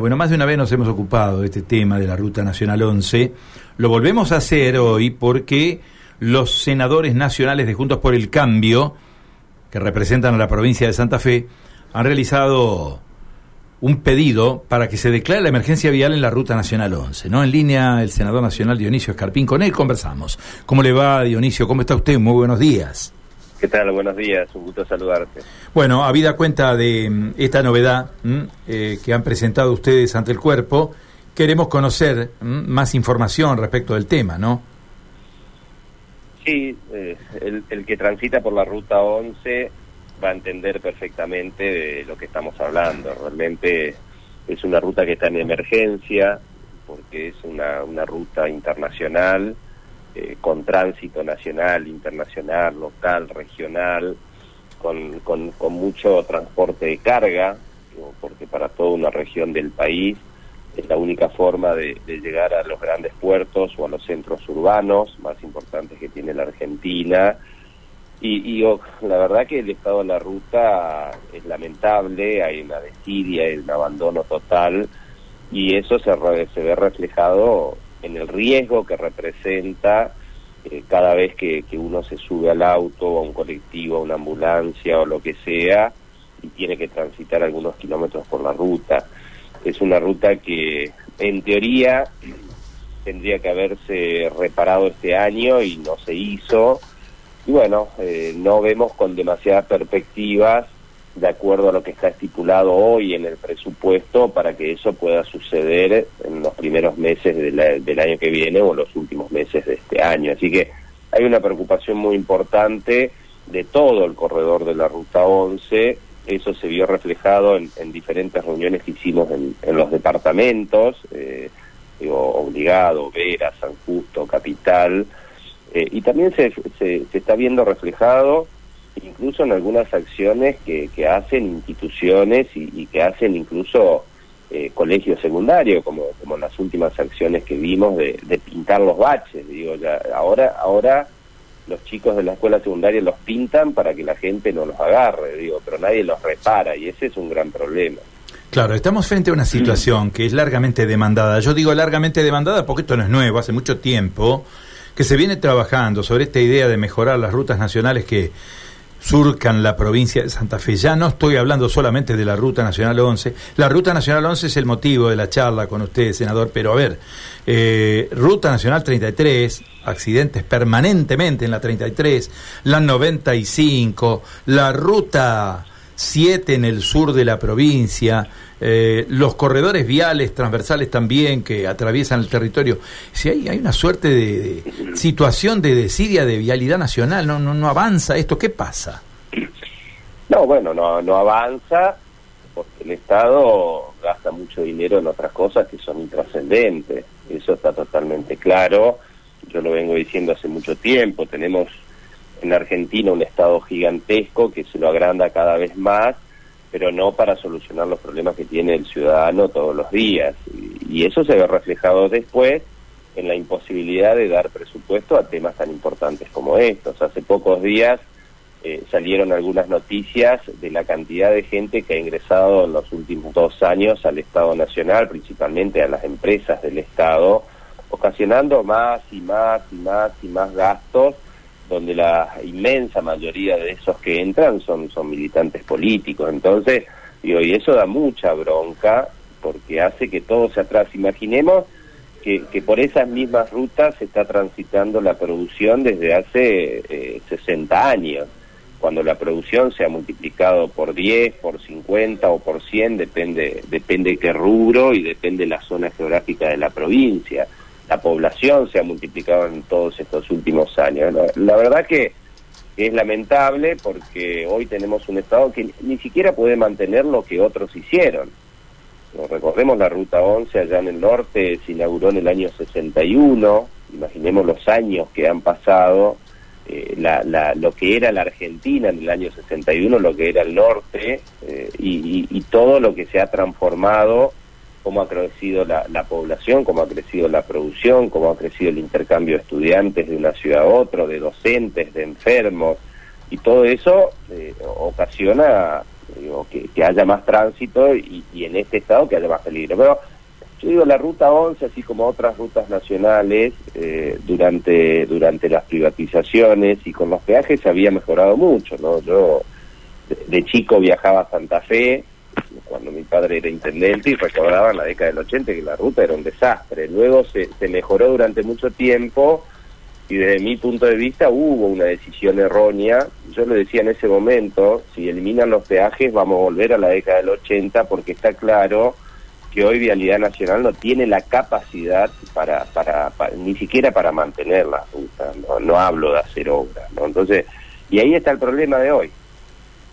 Bueno, más de una vez nos hemos ocupado de este tema de la Ruta Nacional 11. Lo volvemos a hacer hoy porque los senadores nacionales de Juntos por el Cambio, que representan a la provincia de Santa Fe, han realizado un pedido para que se declare la emergencia vial en la Ruta Nacional 11. ¿no? En línea el senador nacional Dionisio Escarpín. Con él conversamos. ¿Cómo le va, Dionisio? ¿Cómo está usted? Muy buenos días. ¿Qué tal? Buenos días, un gusto saludarte. Bueno, habida cuenta de mm, esta novedad mm, eh, que han presentado ustedes ante el cuerpo, queremos conocer mm, más información respecto del tema, ¿no? Sí, eh, el, el, que transita por la ruta 11 va a entender perfectamente de lo que estamos hablando. Realmente es una ruta que está en emergencia, porque es una, una ruta internacional eh, con tránsito nacional, internacional, local, regional, con, con, mucho transporte de carga, porque para toda una región del país es la única forma de, llegar a los grandes puertos o a los centros urbanos más importantes que tiene la Argentina. Y, la verdad que el estado de la ruta es lamentable, hay una desidia, hay un abandono total, y eso se, se ve reflejado en el riesgo que representa eh, cada vez que, uno se sube al auto, a un colectivo, a una ambulancia o lo que sea, y tiene que transitar algunos kilómetros por la ruta. Es una ruta que, en teoría, tendría que haberse reparado este año y no se hizo. Y bueno, eh, no vemos con demasiadas perspectivas de acuerdo a lo que está estipulado hoy en el presupuesto para que eso pueda suceder en los primeros meses del año que viene o los últimos meses de este año. Así que hay una preocupación muy importante de todo el corredor de la Ruta 11. Eso se vio reflejado en, diferentes reuniones que hicimos en, los departamentos, eh, Obligado, Vera, San Justo, Capital, eh, y también se, se está viendo reflejado incluso en algunas acciones que, que hacen instituciones y, que hacen incluso eh, colegios secundarios, como, como las últimas acciones que vimos de, pintar los baches. Digo, ahora, ahora los chicos de la escuela secundaria los pintan para que la gente no los agarre, digo, pero nadie los repara y ese es un gran problema. Claro, estamos frente a una situación que es largamente demandada. Yo digo largamente demandada porque esto no es nuevo, hace mucho tiempo que se viene trabajando sobre esta idea de mejorar las rutas nacionales que surcan la provincia de Santa Fe. Ya no estoy hablando solamente de la Ruta Nacional 11. La Ruta Nacional 11 es el motivo de la charla con usted, senador, pero a ver, eh, Ruta Nacional 33, accidentes permanentemente en la 33, la 95, la Ruta 7 en el sur de la provincia, eh, los corredores viales transversales también que atraviesan el territorio. Si hay, hay una suerte de, situación de desidia de vialidad nacional, no, no, no avanza esto, ¿qué pasa? No, bueno, no, no avanza porque el Estado gasta mucho dinero en otras cosas que son intrascendentes, eso está totalmente claro, yo lo vengo diciendo hace mucho tiempo, tenemos en Argentina un Estado gigantesco que se lo agranda cada vez más, pero no para solucionar los problemas que tiene el ciudadano todos los días. Y, eso se ve reflejado después en la imposibilidad de dar presupuesto a temas tan importantes como estos. Hace pocos días eh, salieron algunas noticias de la cantidad de gente que ha ingresado en los últimos dos años al Estado Nacional, principalmente a las empresas del Estado, ocasionando más y más y más y más gastos donde la inmensa mayoría de esos que entran son, son militantes políticos. Entonces, digo, y eso da mucha bronca porque hace que todo se atrás. Imaginemos que, que por esas mismas rutas se está transitando la producción desde hace eh, 60 años, cuando la producción se ha multiplicado por 10, por 50 o por 100, depende, depende qué rubro y depende la zona geográfica de la provincia la población se ha multiplicado en todos estos últimos años. La, verdad que es lamentable porque hoy tenemos un Estado que ni siquiera puede mantener lo que otros hicieron. recordemos la Ruta 11 allá en el norte, se inauguró en el año 61, imaginemos los años que han pasado, eh, la, la, lo que era la Argentina en el año 61, lo que era el norte, eh, y todo lo que se ha transformado cómo ha crecido la, población, cómo ha crecido la producción, cómo ha crecido el intercambio de estudiantes de una ciudad a otra, de docentes, de enfermos, y todo eso eh, ocasiona digo, que, haya más tránsito y, en este estado que haya más peligro. Pero yo digo, la ruta 11, así como otras rutas nacionales, eh, durante, durante las privatizaciones y con los peajes había mejorado mucho, ¿no? Yo de, chico viajaba a Santa Fe, cuando mi padre era intendente y recordaba en la década del 80 que la ruta era un desastre. Luego se, se mejoró durante mucho tiempo y desde mi punto de vista hubo una decisión errónea. Yo le decía en ese momento, si eliminan los peajes vamos a volver a la década del 80 porque está claro que hoy Vialidad Nacional no tiene la capacidad para, para, ni siquiera para mantener la ruta, no, hablo de hacer obras, ¿no? Entonces, y ahí está el problema de hoy.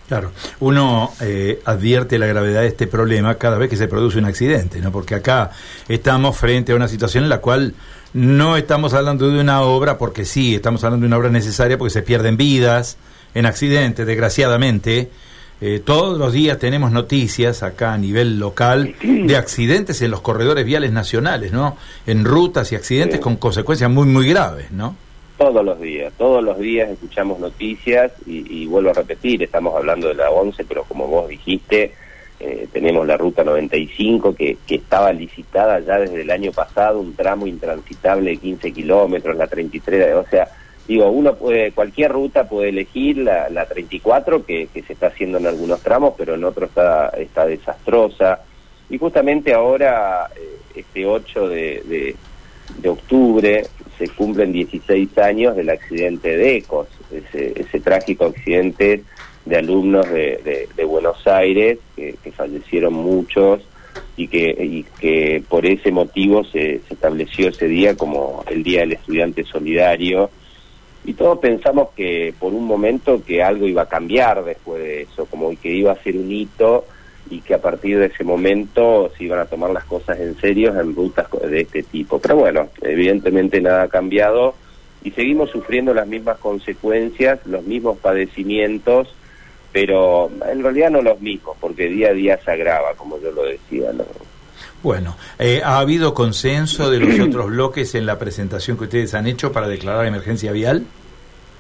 Claro, uno eh, advierte la gravedad de este problema cada vez que se produce un accidente, ¿no? Porque acá estamos frente a una situación en la cual no estamos hablando de una obra porque sí, estamos hablando de una obra necesaria porque se pierden vidas en accidentes, desgraciadamente. Eh, todos los días tenemos noticias acá a nivel local de accidentes en los corredores viales nacionales, ¿no? En rutas y accidentes con consecuencias muy, muy graves, ¿no? Todos los días, todos los días escuchamos noticias y, vuelvo a repetir, estamos hablando de la 11, pero como vos dijiste, eh, tenemos la ruta 95 que, que estaba licitada ya desde el año pasado, un tramo intransitable de 15 kilómetros, la 33, o sea, digo, uno puede, cualquier ruta puede elegir la, la 34 que, que se está haciendo en algunos tramos, pero en otros está, está desastrosa. Y justamente ahora, eh, este 8 de, de, de, octubre, se cumplen 16 años del accidente de Ecos, ese, ese trágico accidente de alumnos de, Buenos Aires, que, fallecieron muchos y que, y que por ese motivo se, se estableció ese día como el Día del Estudiante Solidario. Y todos pensamos que por un momento que algo iba a cambiar después de eso, como que iba a ser un hito y que a partir de ese momento se iban a tomar las cosas en serio en rutas de este tipo. Pero bueno, evidentemente nada ha cambiado y seguimos sufriendo las mismas consecuencias, los mismos padecimientos pero en realidad no los mismos, porque día a día se agrava, como yo lo decía. ¿no? Bueno, eh, ¿ha habido consenso de los otros bloques en la presentación que ustedes han hecho para declarar emergencia vial?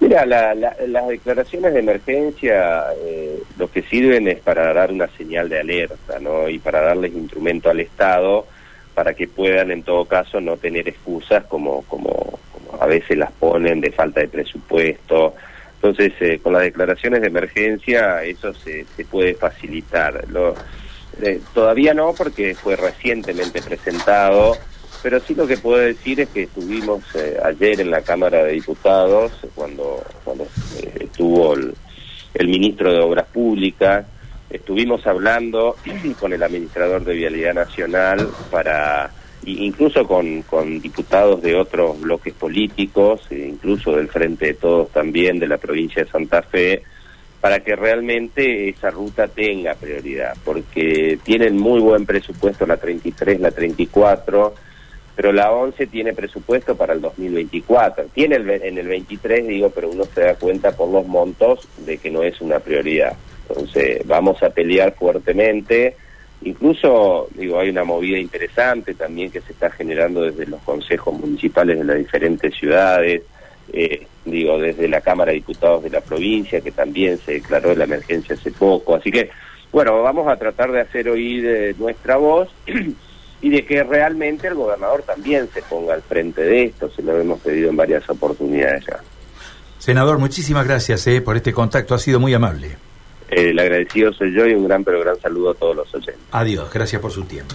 Mira, las declaraciones de emergencia eh, lo que sirven es para dar una señal de alerta, ¿no? Y para darles instrumento al Estado para que puedan, en todo caso, no tener excusas como, como, como a veces las ponen de falta de presupuesto, entonces, eh, con las declaraciones de emergencia eso se, se puede facilitar. Lo, eh, todavía no, porque fue recientemente presentado, pero sí lo que puedo decir es que estuvimos eh, ayer en la Cámara de Diputados, cuando, cuando estuvo el, el ministro de Obras Públicas, estuvimos hablando con el administrador de Vialidad Nacional para incluso con, con diputados de otros bloques políticos, e incluso del Frente de Todos también, de la provincia de Santa Fe, para que realmente esa ruta tenga prioridad, porque tienen muy buen presupuesto la 33, la 34, pero la 11 tiene presupuesto para el 2024. Tiene el, en el 23, digo, pero uno se da cuenta por los montos de que no es una prioridad. Entonces, vamos a pelear fuertemente Incluso, digo, hay una movida interesante también que se está generando desde los consejos municipales de las diferentes ciudades, eh, digo, desde la Cámara de Diputados de la provincia, que también se declaró la emergencia hace poco. Así que, bueno, vamos a tratar de hacer oír eh, nuestra voz y de que realmente el gobernador también se ponga al frente de esto, se lo hemos pedido en varias oportunidades ya. Senador, muchísimas gracias eh, por este contacto, ha sido muy amable. El agradecido soy yo y un gran pero gran saludo a todos los oyentes. Adiós, gracias por su tiempo.